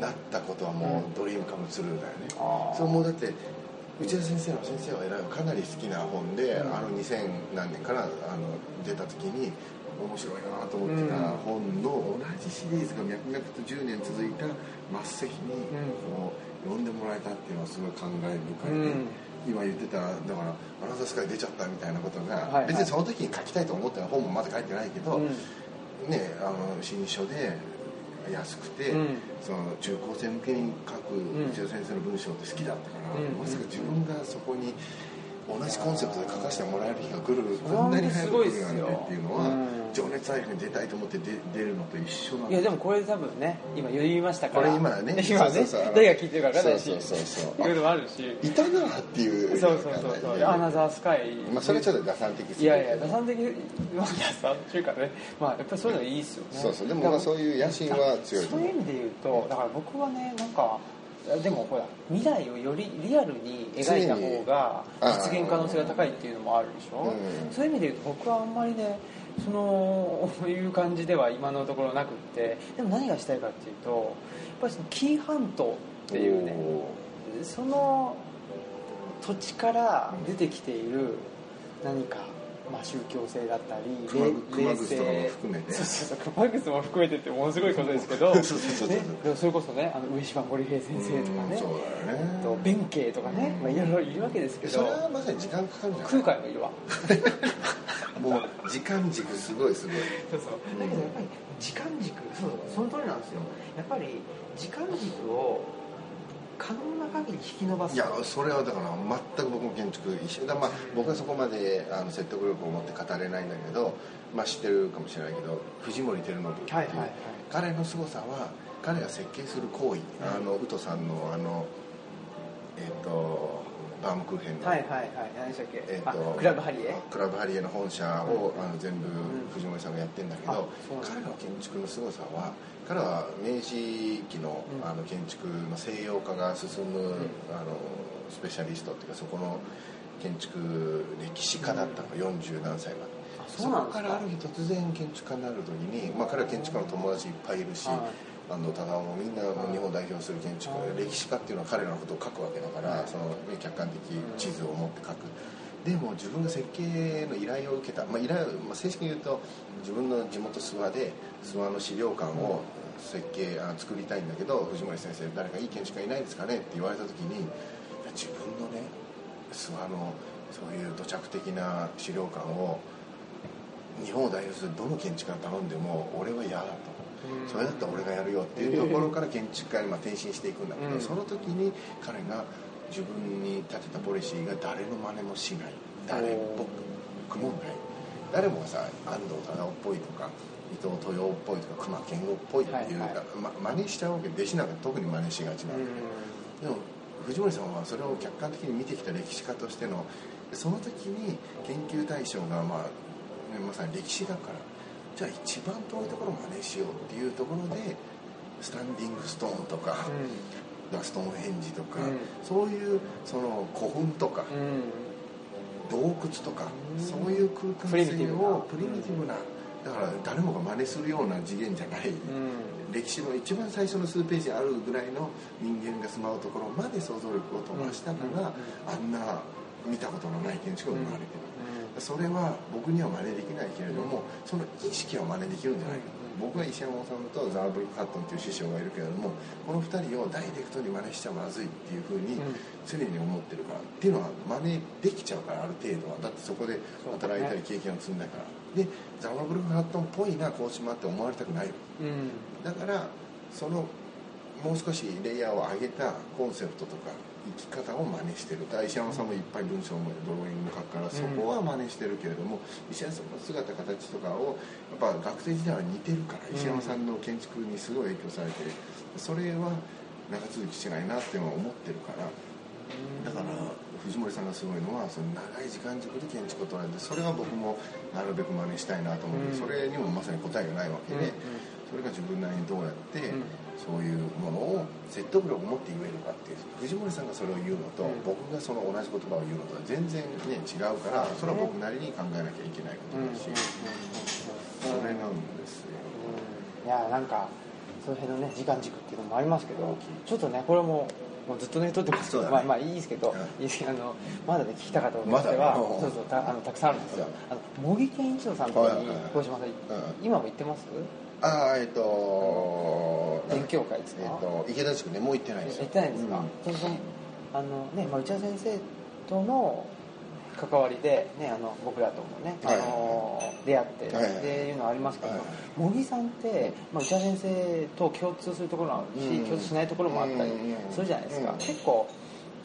なったことはもうドリームカムツルーだよね、うん、そうもうだって内田先生の「先生は偉い」はかなり好きな本で、うん、あの2000何年からあの出た時に面白いなと思ってた本の同じシリーズが脈々と10年続いた末席にこう読んでもらえたっていうのはすごい感慨深いで、うん、今言ってただから「アナザースカイ」出ちゃったみたいなことが、はいはい、別にその時に書きたいと思ってた本もまだ書いてないけど、うん、ねあの新書で安くて、うん、その中高生向けに書く内田先生の文章って好きだったから、まさか自分がそこに同じコンセプトで書かせてもらえる日が来るこんなに早く来るなんてっていうのは、情熱大陸に出たいと思って出出るのと一緒なんいやでもこれ多分ね今言いましたから。これ今ね今ね誰が聞いてるか分かんないし。そうそうそういう。のもあるしいたなっていうそうそうそうそうアナザースカイまあそれちょっと打算的いやいや打算的まあ打算っていうかねまあやっぱりそういうのいいっすよねそうそうでもまあそういう野心は強いそういう意味で言うとだから僕はねなんかでもほら未来をよりリアルに描いた方が実現可能性が高いっていうのもあるでしょ、うん、そういう意味で言うと僕はあんまりねその [LAUGHS] いう感じでは今のところなくって。でも何がしたいかっていうとやっぱりその紀伊半島っていうねその土地から出てきている何かまあ、宗教性だったり熊楠とかも含めて。そうそうそうも含めてってものすごいことですけどそれこそねあの上島森平先生とかねそうだよねと弁慶とかね、まあ、いろいろいるわけですけどそれはまさに時間かかるじゃん空海もいるわ。[LAUGHS] もう時間軸すごいすごい。そうそう。だけどやっぱり時間軸そうその通りなんですよ。やっぱり時間軸を可能な限り引き伸ばす。いやそれはだから全く僕も建築一緒。だ、まあ、僕はそこまであの説得力を持って語れないんだけど、まあ、知ってるかもしれないけど藤森照信っていう、はいはいはい、彼の凄さは彼が設計する行為、あの宇都さんのあのえっ、ー、とバームクーヘンの、はいはいはい。何でしたっけ、えーとクラブハリエ？クラブハリエの本社を、あの全部藤森さんがやってるんだけど、うなんだ。彼の建築の凄さは彼は明治期の,、うん。あの建築の西洋化が進む、あのスペシャリストっていうかそこの建築歴史家だったの、40何歳まで。あそこからある日突然建築家になる時に、まあ、彼は建築家の友達いっぱいいるし、はい安藤忠雄もみんな日本を代表する建築家はい歴史家っていうのは彼らのことを書くわけだから、そのね客観的地図を持って書く、でも自分が設計の依頼を受けた、まあ、依頼、まあ、正式に言うと自分の地元諏訪で諏訪の資料館を設計あ作りたいんだけど藤森先生誰かいい建築家いないですかね？って言われた時に自分のね諏訪のそういう土着的な資料館を日本を代表するどの建築家に頼んでも俺は嫌だと。それだったら俺がやるよっていうところから建築家にまあ転身していくんだけど、うん。その時に彼が自分に立てたポリシーが誰の真似もしない。誰っぽくもない。誰もがさ安藤忠雄っぽいとか伊藤豊雄っぽいとか熊健吾っぽいっていう、はいはい。ま、真似しちゃうわけ弟子なんか特に真似しがちなんだけど、でも藤森さんはそれを客観的に見てきた歴史家としてのその時に研究対象がまあねまさに歴史だからじゃあ一番遠いところを真似しようっていうところでスタンディングストーンとか、ダストンヘンジとか、うん。そういうその古墳とか、うん。うん洞窟とか、うん。そういう空間プリミティ性ブな。をプリミティブなだから誰もが真似するような次元じゃない、うん。歴史の一番最初の数ページあるぐらいの人間が住まうところまで想像力を飛ばしたから、あんな見たことのない建築が生まれてる、それは僕には真似できないけれども、その意識は真似できるんじゃないか。と、僕は石山治とザーブリハットンという師匠がいるけれどもこの2人をダイレクトに真似しちゃまずいっていうふうにうん。常に思ってるからっていうのは真似できちゃうからある程度は。だってそこで働いたり経験を積んだから。でザーブリハットンっぽいなこうしまって思われたくない。うん。だからそのもう少しレイヤーを上げたコンセプトとか生き方を真似してる。石山さんもいっぱい文章もドローイングも書くからそこは真似してるけれども、石山さんの姿形とかをやっぱ学生時代は似てるから石山さんの建築にすごい影響されてる。それは長続きしないなって思ってるからだから藤森さんがすごいのはその長い時間軸で建築を捉えてそれは僕もなるべく真似したいなと思って、うん。それにもまさに答えがないわけで、それが自分なりにどうやって、うんそういうものを説得力を持って言えるかっていう藤森さんがそれを言うのと、うん。僕がその同じ言葉を言うのとは全然ね違うからそれは僕なりに考えなきゃいけないことだし、それなんですよ、いやなんかその辺のね時間軸っていうのもありますけどちょっとねこれももうずっとね撮ってますけど、ね。まあまあいいですけど、うん。あのまだね聞きたかったこととしては、まだそうそうたあのたくさんあるんですよ、あの茂木健一郎さんとかに小島さん、うん。今も行ってます？ああえっ、と勉強会ですか？えっ、と池田地区ねもう行ってないですよ。行ってないんですか、うん。そのあのね、まあ、内田先生との関わりで、ね、あの僕らともね、はい。あの出会って、っていうのはありますけど、茂木さんって、まあ、内田先生と共通するところもあるし、うん。共通しないところもあったりうん。するじゃないですか、うん。結構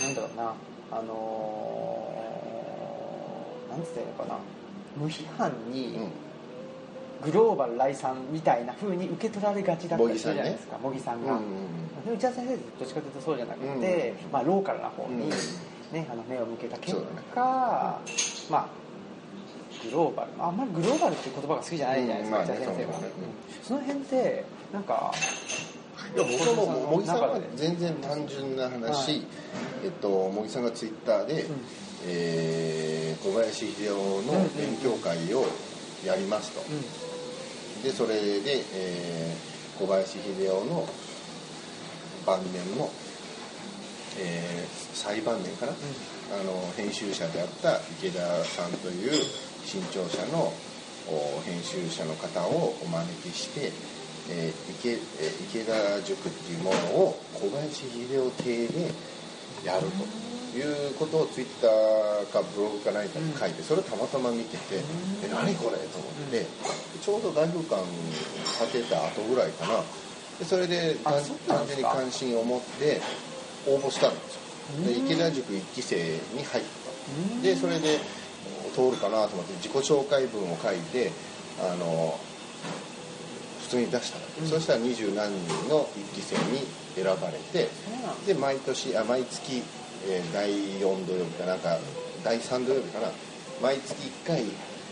なんだろうなあのーなんつったらいいのかな無批判にうんグローバル来産みたいな風に受け取られがちだったりするじゃないですか。茂木さんが。うんで内田先生どっちかというとそうじゃなくて、うんまあ、ローカルな方に、うんね、あの目を向けた結そうだね。果、まあグローバル。あんまりグローバルっていう言葉が好きじゃないじゃないですか、うんまあね内田先生は、ね。その辺ってなんかいや僕はもう茂木さんは全然単純な話、はいえっと、茂木さんがツイッターで、ん。えー小林秀夫の勉強会をやりますと、でそれで、えー小林秀夫の晩年の、えー最晩年かな、あの編集者であった池田さんという新潮社のお編集者の方をお招きして、えー池えー池田塾っていうものを小林秀夫邸でやるということをツイッターかブログか何かに書いて、それをたまたま見てて、え何これと思って、ちょうど大風館建てた後ぐらいかな。でそれで単純に関心を持って応募したんですよ。で池田塾1期生に入った。でそれで通るかなと思って自己紹介文を書いてあの普通に出したの、うん。そしたら二十何人の1期生に選ばれてで毎年あ毎月、えー、第4土曜日かなんか第3土曜日かな。毎月1回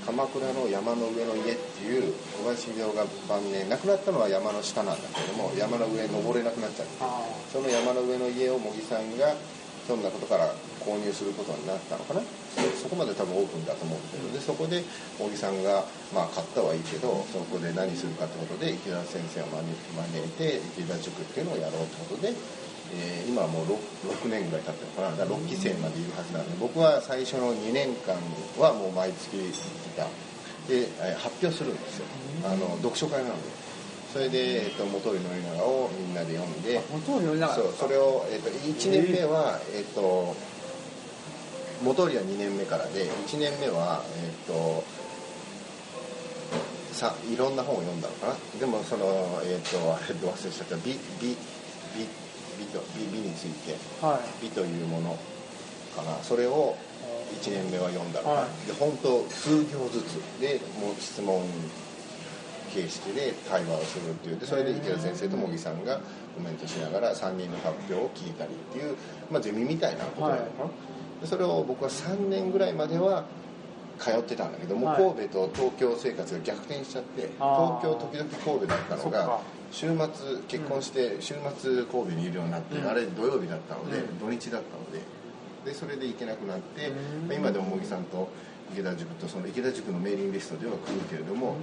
鎌倉の山の上の家っていう小林秀夫が晩年亡くなったのは山の下なんだけれども山の上登れなくなっちゃってその山の上の家を茂木さんがひょんなことから購入することになったのかなそこまで多分オープンだと思うんだけどでそこで茂木さんが、まあ、買ったはいいけどそこで何するかってことで池田先生を招いて池田塾っていうのをやろうってことで、えー、今はもう 6, 6年ぐらい経ってるのかなだから6期生までいるはずなんで僕は最初の2年間はもう毎月来たで発表するんですよあの読書会なので。それで、えっと、元利宣長をみんなで読んで。元利宣長そうそれを、えっと、1年目は、えっと元利は2年目からで1年目はえっとさいろんな本を読んだのかな？でもそのえっとあれで忘れちゃった。美美美美と美美について、はい、美というものかな。それを1年目は読んだのかな、はい、で本当数行ずつ。でもう質問形式で対話をするっていうでそれで池田先生と茂木さんがコメントしながら3人の発表を聞いたりっていう、まあ、ゼミみたいなことなのかな、はい、それを僕は3年ぐらいまでは通ってたんだけども、はい、神戸と東京生活が逆転しちゃって東京時々神戸だったのが週末結婚して週末神戸にいるようになって、うん、あれ土曜日だったので、うん、土日だったので。でそれで行けなくなって、今でも茂木さんと池田塾とその池田塾のメーリングリストでは来るけれども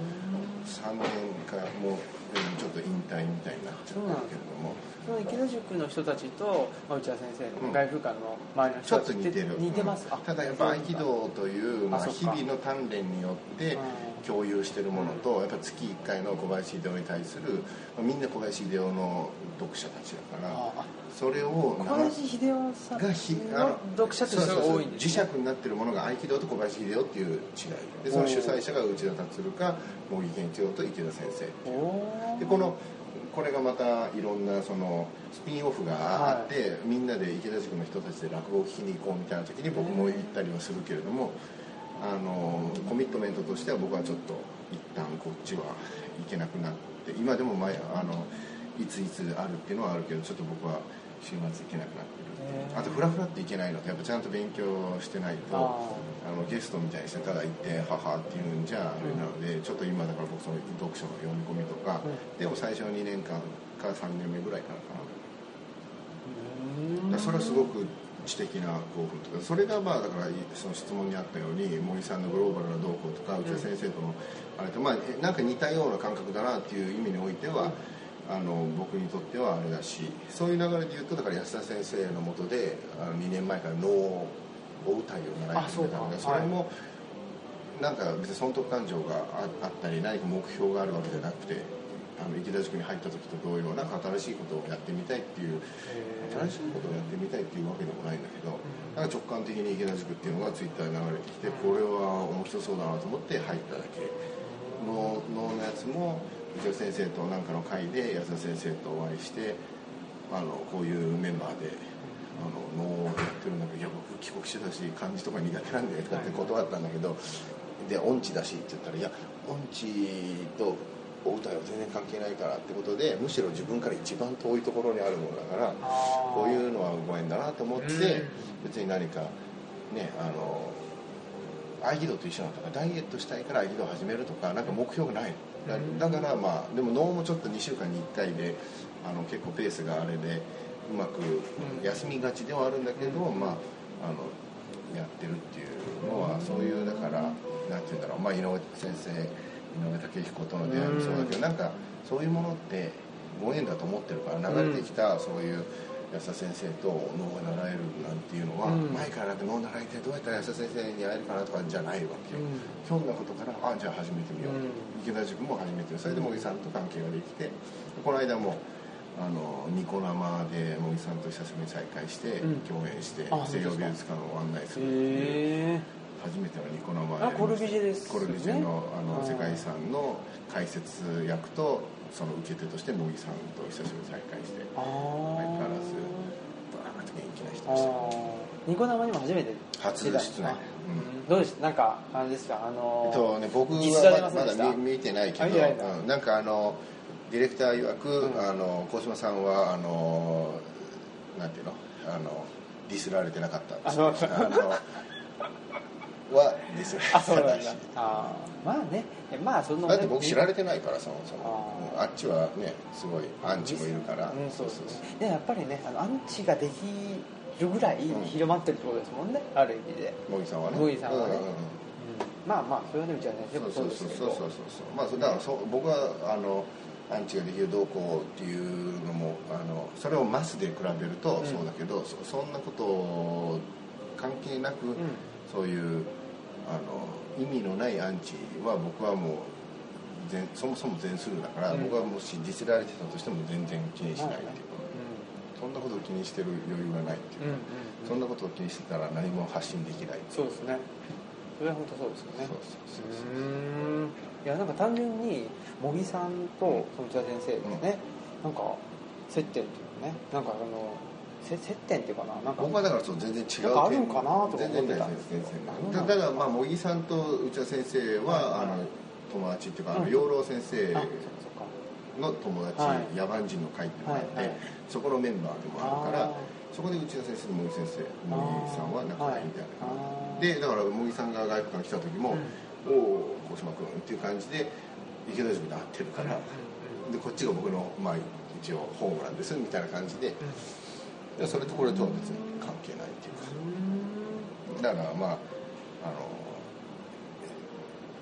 3年かもうちょっと引退みたいになっちゃったけれども。その池田塾の人たちと内田先生の外風館の周りの人たちって、ちょっと似てる。似てます、うん、ただやっぱ合気道という、まあ、日々の鍛錬によって共有してるものとやっぱ月1回の小林秀夫に対するみんな小林秀夫の読者たちだからそれを小林秀夫さんがひあの読者としてが多いんです、ね、磁石になってるものが合気道と小林秀夫っていう違い。でその主催者が内田達か茂木健一郎と池田先生でこのこれがまたいろんなそのスピンオフがあって、はい、みんなで池田塾の人たちで落語を聞きに行こうみたいな時に僕も行ったりはするけれどもあのコミットメントとしては僕はちょっと一旦こっちは行けなくなって今でも前あのいついつあるっていうのはあるけどちょっと僕は週末行けなくなってるあとフラフラっていけないの。とやっぱちゃんと勉強してないとあのゲストみたいにしてただ行って「母」って言うんじゃあれなので、うん、ちょっと今だから僕その読書の読み込みとか、うん、でも最初の2年間か3年目ぐらいからかな。それはすごく知的な興奮とか。それがまあだからその質問にあったように森さんのグローバルな動向とか内田先生とのあれとまあなんか似たような感覚だなっていう意味においては、あの僕にとってはあれだしそういう流れで言うとだから安田先生のもとであの2年前から能を歌いを習い始めたのでそれも、なんか別に損得感情があったり何か目標があるわけじゃなくてあの池田塾に入った時と同様なんか新しいことをやってみたいっていう新しいことをやってみたいっていうわけでもないんだけどなんか直感的に池田塾っていうのがツイッターに流れてきてこれは面白そうだなと思って入っただけ。能のやつも内田先生と何かの会で安田先生とお会いしてあのこういうメンバーであの能をやってるんだけど「いや僕帰国してたし漢字とか苦手なんで」とかって断ったんだけど「で音痴だし」って言ったら「いや音痴とお歌いは全然関係ないから」ってことでむしろ自分から一番遠いところにあるものだからこういうのはご縁だなと思って別に何かねあの合気道と一緒なんだからダイエットしたいから合気道を始めるとかなんか目標がないだからまあでも脳もちょっと2週間に1回であの結構ペースがあれでうまく休みがちではあるんだけど、まああのやってるっていうのはそういうだからなんて言うんだろう、まあ、井上先生井上武彦との出会いもそうだけどなんかそういうものってご縁だと思ってるから流れてきたそういう。安田先生と能が習えるなんていうのは、うん、前から能習いてどうやったら安田先生に会えるかなとかじゃないわけよ、うん、ひょんなことからあじゃあ始めてみよう、うん、池田塾も始めてそれで茂木さんと関係ができてこの間もあのニコ生で茂木さんと久しぶりに再会して共演して、西洋美術館を案内するっていう。初めてのニコ生でコルビジェです、ね、コルビジェのあの世界遺産の解説役とその受け手として茂木さんと久しぶりに再会して相変わらず元気な人でした。ニコ生にも初めて初出演、うん、どうでした？なんかあれですか？あのー、ね、僕はまだ見てないけど、うん、なんかあのディレクター曰く、うん、あの高島さんはあのなんていうの？あのディスられてなかったんです。よあのはディスられてないし。あまあね。まあそのだって僕知られてないからそもそも。あっちはねすごいアンチもいるから、うん、そうそうそう。でやっぱりねあのアンチができるぐらい広まってるってことですもんね、うん、ある意味で。茂木さんはね。茂木さんはね、まあまあそれはねうちはねでもそうですけど。そうそうそうそうまあだからそ僕はあのアンチができるどうこうっていうのもあのそれをマスで比べるとそうだけど、うん、そそんなこと関係なく、うん、そういうあの意味のないアンチは僕はもう全そもそも全スルーだから、うん、僕はもしディスられてたとしても全然気にしないっていう。か、そんなことを気にしてる余裕がないっていうか、そんなことを気にしてたら何も発信できない。そうですね。それは本当そうですよね。そうそうそうそういやなんか単純に茂木さんとその内田先生ですね、うん、なんか接点っていうかね。なんかあの接点っていうかな。なんか僕はだからそう全然違うあるんかなと思ってた。んですだ。からまあ茂木さんと内田先生は、あの友達っていうか、あの養老先生の友達、野蛮人の会っていうのがあって、そこのメンバーでもあるからそこで内田先生と茂木先生茂木さんは仲がいいみたいな。でだから茂木さんが外国から来た時も「おお小島君」っていう感じで池田塾で会ってるから、でこっちが僕のまあ一応ホームなんですみたいな感じで、でそれとこれとは別に関係ないっていうか。だからまああ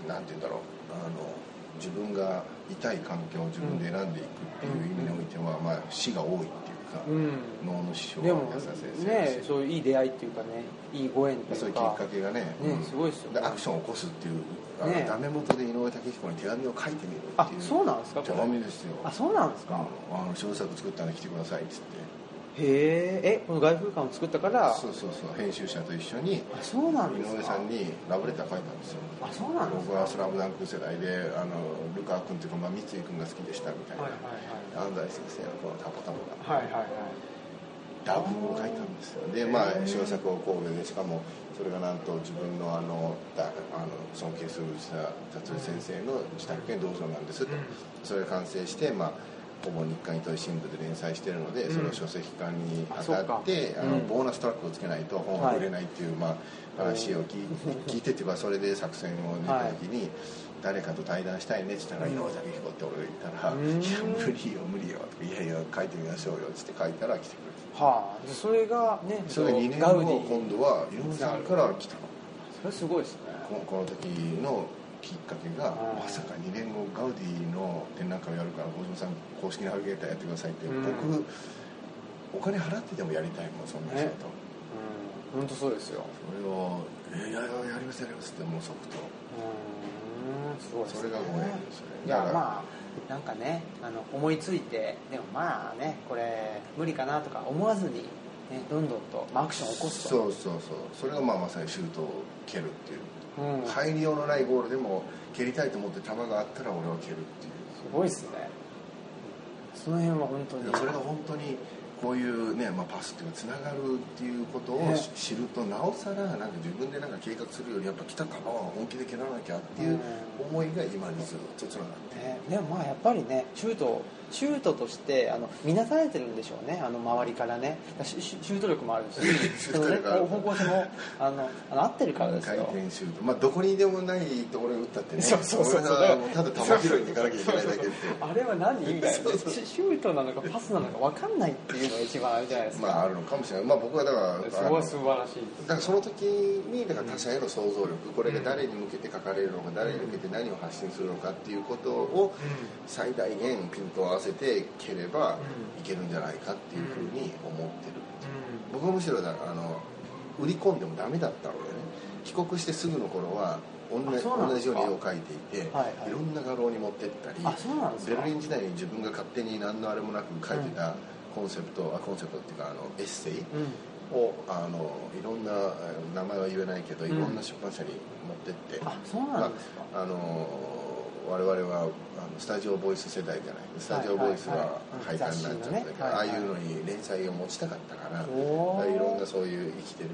のなんて言うんだろうあの自分が痛い環境を自分で選んでいくっていう意味においては、まあ、死が多いっていうか、うん、脳の師匠でもねそういういい出会いっていうかねいいご縁というか。そういうきっかけがねね、すごいですよ、ね、アクションを起こすっていうあの、ね、ダメ元で井上武彦に手紙を書いてみるっていうあそうなんですか。手紙ですよ。あそうなんですか、あの小作作ったんで来てくださいっつってへえこの外風館を作ったからそうそうそう編集者と一緒にあそうなんです井上さんにラブレター書いたんですよ。あそうなんです僕は「スラムダンク世代であのルカ君っていうか、まあ、三井君が好きでしたみたいな、はいはいはい、安西先生のこのタポタポが。はいはいはい。ダブを書いたんですよ。でまあ小作を神戸でしかもそれがなんと自分のあのだあの尊敬する内田達先生の自宅兼銅像なんですと、うん、それが完成してまあほぼ日刊糸井新聞で連載してるので、それを書籍化に当たってあのボーナストラックをつけないと本は売れないっていう、まあ、話を聞聞いてっていうか [LAUGHS] それで作戦を練った時に、誰かと対談したいねって言ったら井上武彦って俺言ったら「いや無理よ無理よ」とか「いやいや書いてみましょうよ」っつって書いたら来てくれたはあそれがねそれが2年後今度は井上さんから来たの。それすごいですね。この時のきっかけがまさか2年後ガウディの展覧会をやるから大島さん公式ナビゲーターやってくださいって、うん、僕お金払ってでもやりたいもんそんな仕事本当そうですよ。それを「えー、ややりますやります」ってもう即答。うん。すごい、ね、それがご縁ですね。いやまあなんかねあの思いついてでもまあねこれ無理かなとか思わずにね、どんどんと、まあ、アクションを起こすと。そうそうそう。それがまあまさにシュートを蹴るっていううん、入りようのないゴールでも蹴りたいと思って球があったら俺は蹴るっていう。すごいですね。その辺は本当に。それが本当にこういうね、まあ、パスっていうかつながるっていうことを知ると、なおさらなんか自分でなんか計画するよりやっぱ来た球は本気で蹴らなきゃっていう思いが今にずっとつながって、ね、でもまあやっぱりねシュートシュートとしてあの見なされてるんでしょうね。あの周りからね。シュート力もあるし。[LAUGHS] その、ね、方向性もあのあの合ってるからですよ。回転シュート。まあどこにでもないところに打ったってね。[LAUGHS] そうそうそうそう。ただ球拾いに行かなきゃいけないだけって [LAUGHS] あれは何みたいなシュートなのかパスなのか分かんないっていうのが一番あれじゃないですか。まああるのかもしれない。まあ僕はだからすごい素晴らしいだからその時にだから他者への想像力これが誰に向けて書かれるのか誰に向けて何を発信するのかっていうことを最大限ピントを合わせて蹴ればいけるんじゃないかっていうふうに思ってる。僕はむしろだあの売り込んでもダメだったのでね帰国してすぐの頃は同じ同じように絵を描いていて、はいはい、いろんな画廊に持ってったりベルリン時代に自分が勝手に何のあれもなく描いてたコンセプト、あコンセプトっていうかあのエッセイを、あのいろんな名前は言えないけどいろんな出版社に持ってって、あそうなんですか、あの我々はあのスタジオボイス世代じゃない。スタジオボイスは廃刊になっちゃったけど、ああいうのに連載を持ちたかったからいろんなそういう生きてる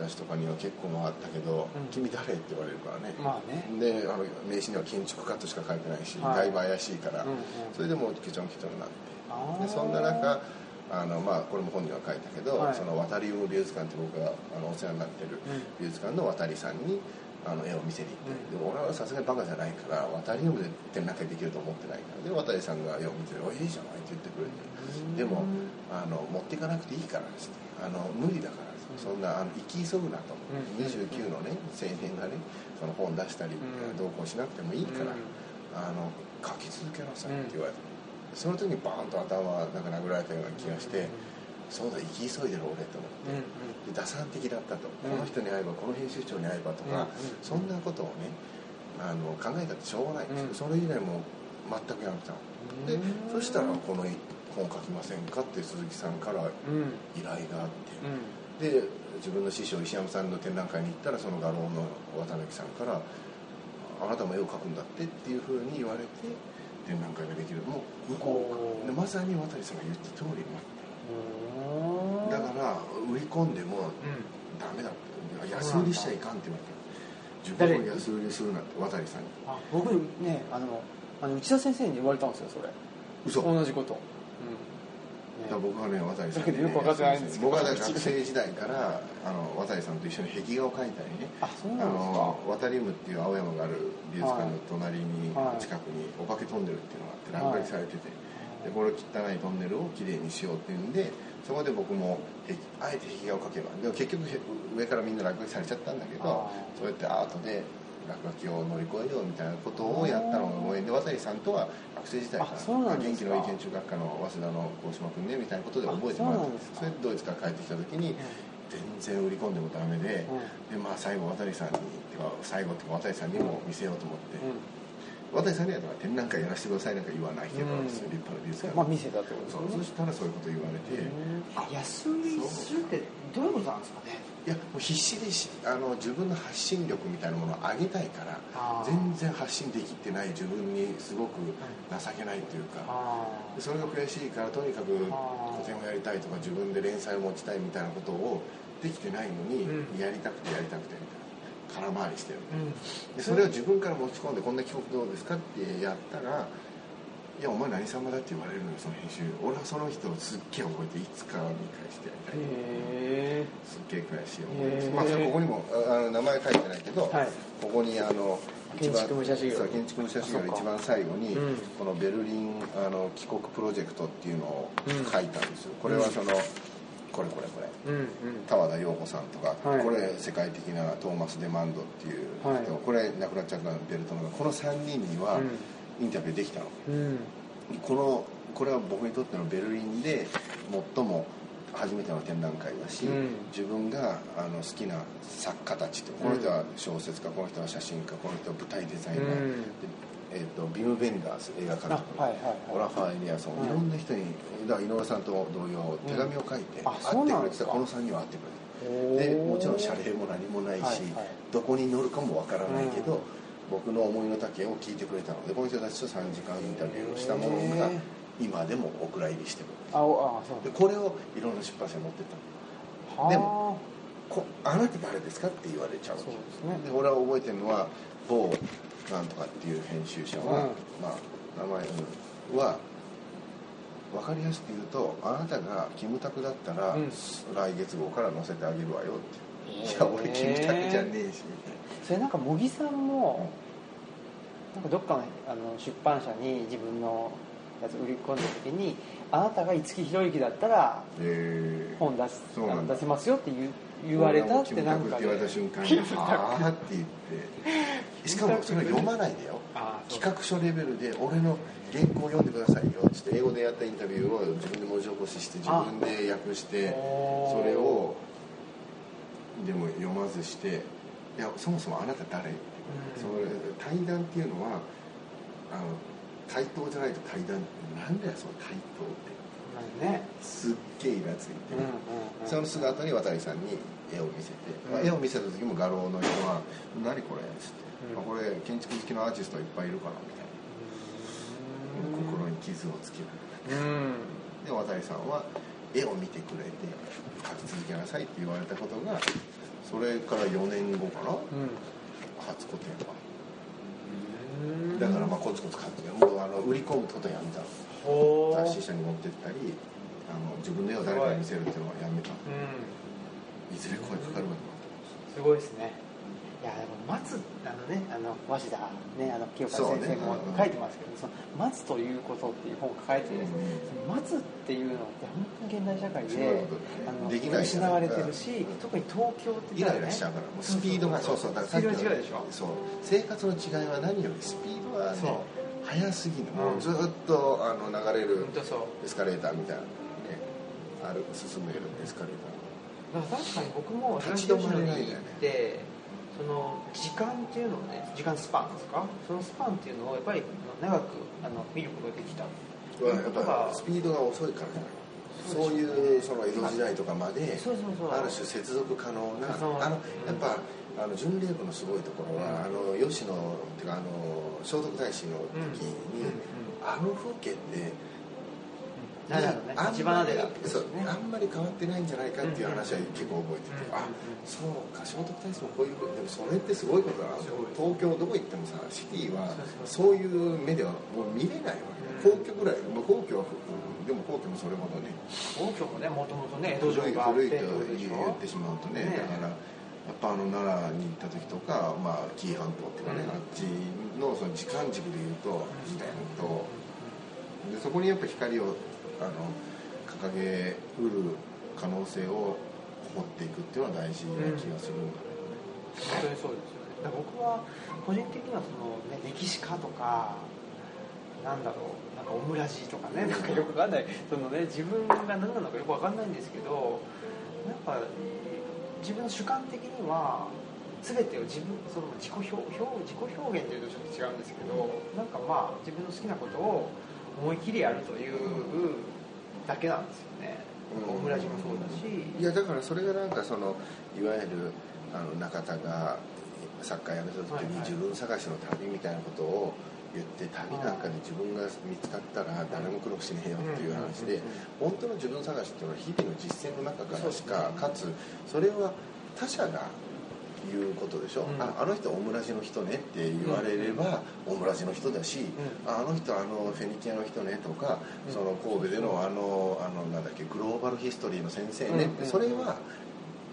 雑誌とかには結構回ったけど「君誰?」って言われるからね,、まあ、ね。であの名刺には建築家としか書いてないし、だいぶ怪しいから、それでもうケチョンケチョンになって。でそんな中あのまあ、これも本には書いたけど、はい、その渡りウ美術館って僕があのお世話になってる美術館の渡りさんにあの絵を見せに行って、うん、でも俺はさすがにバカじゃないから渡りウムで展覧会できると思ってないから。で渡りさんが絵を見て「おいいじゃない」って言ってくれて、でもあの持っていかなくていいからですねあの無理だからそんなあの生き急ぐなと、うん、29のね青年がねその本出したり、同行しなくてもいいから、あの書き続けなさいって言われて、その時にバーンと頭なんか殴られたような気がして、そうだ生き急いでる俺と思って、で打算的だったと、この人に会えばこの編集長に会えばとか、そんなことをねあの考えたってしょうがない。ん。ですよ、それ以来も全くやめたのでそしたらこの本書きませんかって鈴木さんから依頼があって、で自分の師匠石山さんの展覧会に行ったらその画廊の渡辺さんから「あなたも絵を描くんだって」っていうふうに言われて展覧会ができる。もう向こうまさに渡さんが言った通りになってだから売り込んでもダメだって。安売りしちゃいかんって言われた自分を安売りするなんて渡さんに。僕ねあのあの内田先生に言われたんですよそれ。嘘？同じこと。僕はね渡さん、ね、よく分かってないんです僕は学生時代からあの渡さんと一緒に壁画を描いたりね。あそうなんですか。渡りムっていう青山がある美術館の隣に、はい、近くにお化けトンネルっていうのがあって乱刈りされてて、はい、でこれ汚いトンネルをきれいにしようっていうんでそこで僕もあえて壁画を描けばでも結局上からみんな落書きされちゃったんだけどそうやってアートで落書きを乗り越えようみたいなことをやったのがご縁で渡さんとは学生時代から元気のいい建築学科の早稲田の大島君ねみたいなことで覚えてもらってそれでドイツから帰ってきた時に全然売り込んでもダメで,、でまあ最後渡さんにってか最後っていうか渡さんにも見せようと思って。渡さんには展覧会やらせてくださいなんか言わないけど、うん、立派な美術館まあ見せたってことですね。そしたらそういうこと言われて安売りするってどういうことなんですかね？いやもう必死でしあの自分の発信力みたいなものを上げたいから全然発信できてない自分にすごく情けないというかそれが悔しいからとにかく個展をやりたいとか自分で連載を持ちたいみたいなことをできてないのに、やりたくてやりたくてみたいな空回りしてる、でそれを自分から持ち込んでこんな企画どうですかってやったらいやお前何様だって言われるのよその編集。俺はその人をすっげえ覚えていつか見返してやりたい。へすっげえ悔しい思いです。まあここにもあの名前書いてないけど、はい、ここにあの建築武者修行。建築武者修行の一番最後に、うん、このベルリンあの帰国プロジェクトっていうのを書いたんですよ、これはその、これこれこれ、うんうん、田和田陽子さんとか、はい、これ世界的なトーマス・デマンドっていう人、はい、これ亡くなっちゃったベルトのこの3人には、うん。インタビューできたの、うん、このこれは僕にとってのベルリンで最も初めての展覧会だし、うん、自分があの好きな作家たちとこの人は小説家この人は写真家この人は舞台デザイナー、うん、えーと、ビム・ベンダース映画監督の、はいはいはい、オラファー・エリアソン、い。ろんな人にだから井上さんと同様手紙を書いて、会ってくれてたこの3人は会ってくれてでもちろん謝礼も何もないし、はいはい、どこに乗るかもわからないけど、僕の思いの丈を聞いてくれたのでこの人たちと3時間インタビューをしたものが今でもお蔵入りしてる。ああでこれをいろんな出版社に持ってったでもこ「あなた誰ですか?」って言われちゃう。そうです、ね、で俺は覚えてるのは某なんとかっていう編集者は、うん、まあ名前は分かりやすく言うとあなたがキムタクだったら、うん、来月号から載せてあげるわよっていや俺キムタクじゃねえしみたいな。それなんか茂木さんもなんかどっかのあの出版社に自分のやつ売り込んだ時にあなたが五木ひろゆきだったら本出す、えー、出せますよって言言われたってなんか、ね、言われた瞬間に「ああ」って言って。しかもそれ読まないでよ。企画書レベルで俺の原稿を読んでくださいよって英語でやったインタビューを自分で文字起こしして自分で訳してそれをでも読まずして。いやそもそもあなた誰、うん、それ対談っていうのはあの対等じゃないと対談なんだよその対等ってね、すっげえイラついて、うんうんうん、その姿に渡さんに絵を見せて、まあ、絵を見せた時も画廊の人は「何これ?」っつって、まあ、これ建築好きのアーティストいっぱいいるからみたいな、心に傷をつけられる、で渡さんは絵を見てくれて描き続けなさいって言われたことがそれから4年後かな、うん、初個展はだからまあコツコツ買ってもうあの売り込むことやめた。雑誌社に持ってったりあの自分でを誰かに見せるっていうのはやめた、い。ずれ声かかるわすごいですね。いやでも待つあのねあの鷲田ねあの清川先生も書いてますけどそ、ねうん、の待つということっていう本を書いてですね、うん、待つっていうのって本当に現代社会で、あのできない失われてるし、特に東京ってイライラしちゃうからもうスピードがそうそうだからスピードが違うでしょ？そう。生活の違いは何よりスピードはね速すぎる。もうずっとあの流れるエスカレーターみたいなねある進めるエスカレーター確かに僕も立ち止まれないんだよねその時間っていうのをね時間スパンですか？そのスパンっていうのをやっぱり長くあの見ることができた。スピードが遅いからじゃないそういうその江戸時代とかまである種接続可能なあのやっぱあの巡礼部のすごいところは、あの吉野っていうかあの聖徳太子の時に、あの風景ってあんまり、あんまり変わってないんじゃないかっていう話は結構覚えてて、あそうか聖徳太子もこういうことでもそれってすごいことだな。東京どこ行ってもさシティはそういう目ではもう見れないわけ。皇居ぐらい、まあ、皇居はでも皇居もそれほどね。皇居もねもともとね江戸城が古いと言ってしまうとねだからやっぱあの奈良に行った時とか、まあ、紀伊半島っていうかね、あっちのその時間軸でいうと時代とでそこにやっぱ光をあの掲げうる可能性を掘っていくっていうのは大事な気がするんだけどね、本当にそうです。よね僕は個人的にはその、ね、歴史家とかなんだろうなんかオムラジとかね [LAUGHS] なんかよくわかんないその、ね、自分が何なのかよくわかんないんですけどなんか自分の主観的には全てを自分その自己表自己表現というとちょっと違うんですけどなんかまあ自分の好きなことを思い切りやるというだけなんですよね、うん、オムラジもそうだし。いやだからそれがなんかそのいわゆるあの中田がサッカーやめた時に自分探しの旅みたいなことを言って旅なんかで自分が見つかったら誰も苦労しねえよっていう話で本当の自分探しっていうのは日々の実践の中からしかかつ。それは他者がいうことでしょ、うん、ああの人オムラジの人ねって言われれば、オムラジの人だし、うん、あの人あのフェニキアの人ねとか、うん、その神戸でのあのあのなんだっけグローバルヒストリーの先生ねって、それは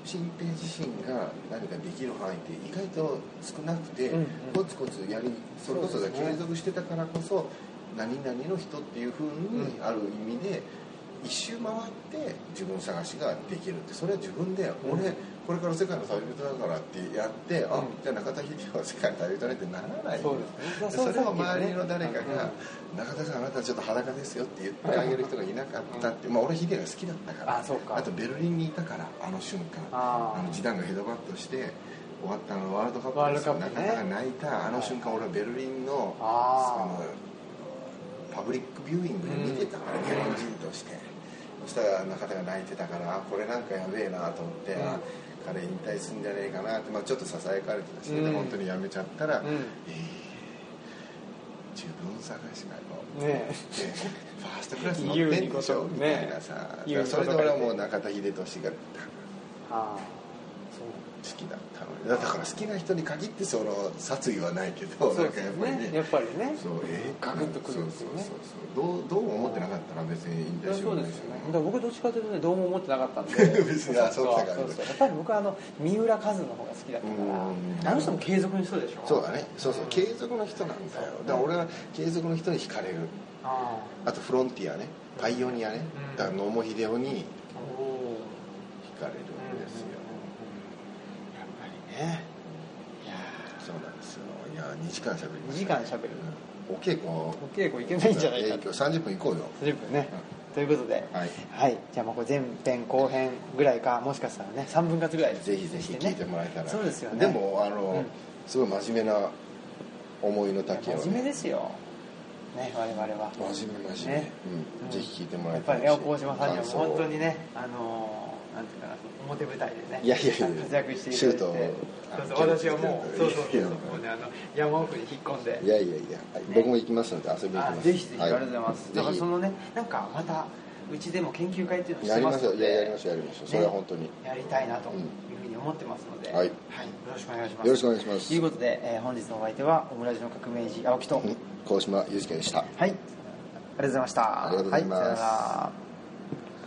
新平自身が何かできる範囲って意外と少なくて、コツコツやりそれこそが継続してたからこそ何々の人っていうふうにある意味で一周回って自分探しができるってそれは自分で俺、これから世界の旅人だからってやって、あじゃあ中田秀夫は世界の旅人ねってならないそうです、ね、それを周りの誰かが「中田さんあなたちょっと裸ですよ」って言ってあげる人がいなかったって、まあ、俺秀夫が好きだったからあとベルリンにいたからあの瞬間あの時短がヘドバッとして終わったのワールドカップですよ、ね、中田が泣いたあの瞬間俺はベルリンのあのパブリックビューイングで見てたから日本人として。そしたら中田が泣いてたからあこれなんかやべえなと思って、うん。彼引退するんじゃねえかなって、まあ、ちょっとささやかれてたし、うん、本当に辞めちゃったら、うん、えー、自分探しなの、ね、ファーストクラス乗ってんでしょ？みたいなさ。それで俺はもう中田英寿がああ好きだったのだから好きな人に限ってその殺意はないけどそうですね。やっぱりね。そうえー、ガクッとくるんですよね。そうそうそう。どうどう思ってなかったら別に引退しようですよね。だ僕どっちかというとねどうも思ってなかったんで。別にあそうだからやっぱり僕はあの三浦和の方が好きだったからあの人も継続の人でしょ。そうだね。そうそう。継続の人なんだよ。だから俺は継続の人に惹かれる。あとフロンティアね。パイオニアね。だから野茂英雄に惹かれるね。いやそうなんですよ。いや2時間しゃべり2時間しゃべるお稽古。お稽古いけないんじゃないかと。30分行こうよ。30分ね、ということで、はい、はい、じゃあもうこれ前編後編ぐらいかもしかしたらね3分割ぐらいぜひぜひ聞いてもらえたら。そうですよね。でもあの、うん、すごい真面目な思いの丈を、ね、真面目ですよ。ね我々は。真面目真面目、ね。うん、ぜひ聞いてもらやっぱり大島さんには本当にねあのなんていうかな表舞台でねいやいやいや。活躍していただいて。私はもうそうそうそうもうねあの山奥に引っ込んで。いやいやいや、僕も行きますので遊びに行きます。ぜひぜひ、ありがとうございます、だからそのねなんかまたうちでも研究会っていうのをしてますので。やりましょう。やりましょうそれは本当に。やりたいなというふうに思ってますので、はい、はい、よろしくお願いします。よろしくお願いします。ということで、えー、本日のお相手はオムラジの革命児青木と。高島祐介でした。はい。ありがとうございました。ありがとうございます、はい、さよなら